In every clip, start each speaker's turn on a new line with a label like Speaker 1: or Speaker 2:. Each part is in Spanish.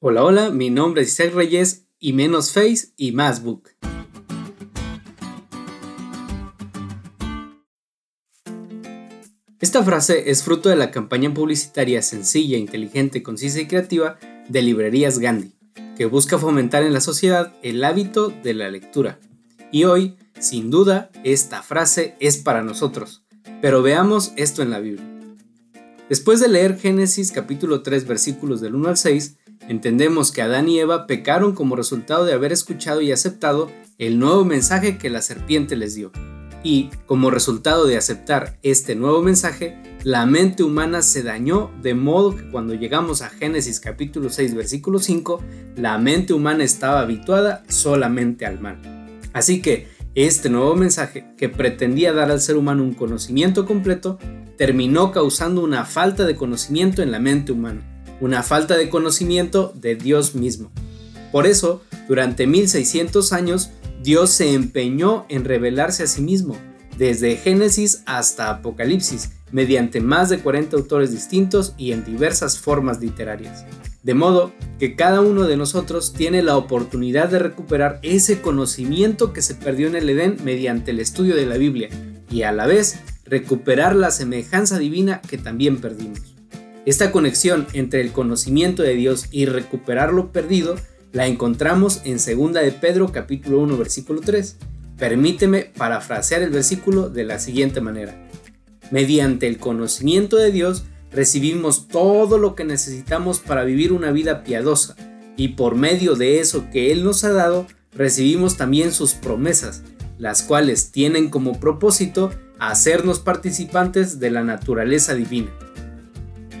Speaker 1: Hola, hola, mi nombre es Isaac Reyes y menos Face y más Book. Esta frase es fruto de la campaña publicitaria sencilla, inteligente, concisa y creativa de Librerías Gandhi, que busca fomentar en la sociedad el hábito de la lectura. Y hoy, sin duda, esta frase es para nosotros. Pero veamos esto en la Biblia. Después de leer Génesis capítulo 3 versículos del 1 al 6, Entendemos que Adán y Eva pecaron como resultado de haber escuchado y aceptado el nuevo mensaje que la serpiente les dio. Y, como resultado de aceptar este nuevo mensaje, la mente humana se dañó de modo que cuando llegamos a Génesis capítulo 6 versículo 5, la mente humana estaba habituada solamente al mal. Así que este nuevo mensaje, que pretendía dar al ser humano un conocimiento completo, terminó causando una falta de conocimiento en la mente humana una falta de conocimiento de Dios mismo. Por eso, durante 1600 años, Dios se empeñó en revelarse a sí mismo, desde Génesis hasta Apocalipsis, mediante más de 40 autores distintos y en diversas formas literarias. De modo que cada uno de nosotros tiene la oportunidad de recuperar ese conocimiento que se perdió en el Edén mediante el estudio de la Biblia y a la vez recuperar la semejanza divina que también perdimos. Esta conexión entre el conocimiento de Dios y recuperar lo perdido la encontramos en 2 de Pedro capítulo 1 versículo 3. Permíteme parafrasear el versículo de la siguiente manera. Mediante el conocimiento de Dios recibimos todo lo que necesitamos para vivir una vida piadosa y por medio de eso que Él nos ha dado recibimos también sus promesas, las cuales tienen como propósito hacernos participantes de la naturaleza divina.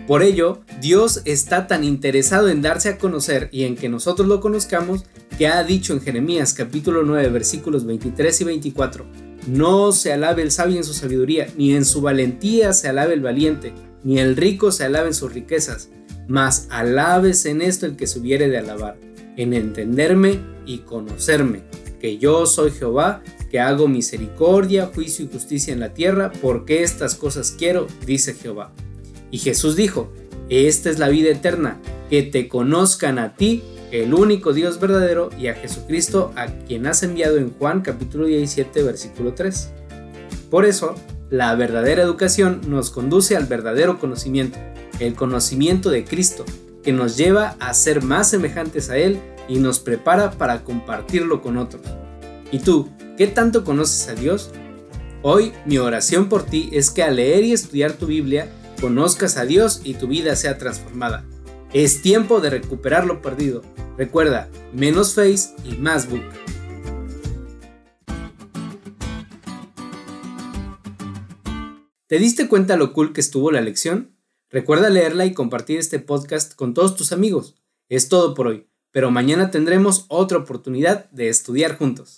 Speaker 1: Por ello, Dios está tan interesado en darse a conocer y en que nosotros lo conozcamos que ha dicho en Jeremías capítulo 9 versículos 23 y 24, no se alabe el sabio en su sabiduría, ni en su valentía se alabe el valiente, ni el rico se alabe en sus riquezas, mas alabes en esto el que se hubiere de alabar, en entenderme y conocerme, que yo soy Jehová, que hago misericordia, juicio y justicia en la tierra, porque estas cosas quiero, dice Jehová. Y Jesús dijo, esta es la vida eterna, que te conozcan a ti, el único Dios verdadero, y a Jesucristo, a quien has enviado en Juan capítulo 17, versículo 3. Por eso, la verdadera educación nos conduce al verdadero conocimiento, el conocimiento de Cristo, que nos lleva a ser más semejantes a Él y nos prepara para compartirlo con otros. ¿Y tú, qué tanto conoces a Dios? Hoy mi oración por ti es que al leer y estudiar tu Biblia conozcas a Dios y tu vida sea transformada. Es tiempo de recuperar lo perdido. Recuerda, menos face y más book. ¿Te diste cuenta lo cool que estuvo la lección? Recuerda leerla y compartir este podcast con todos tus amigos. Es todo por hoy, pero mañana tendremos otra oportunidad de estudiar juntos.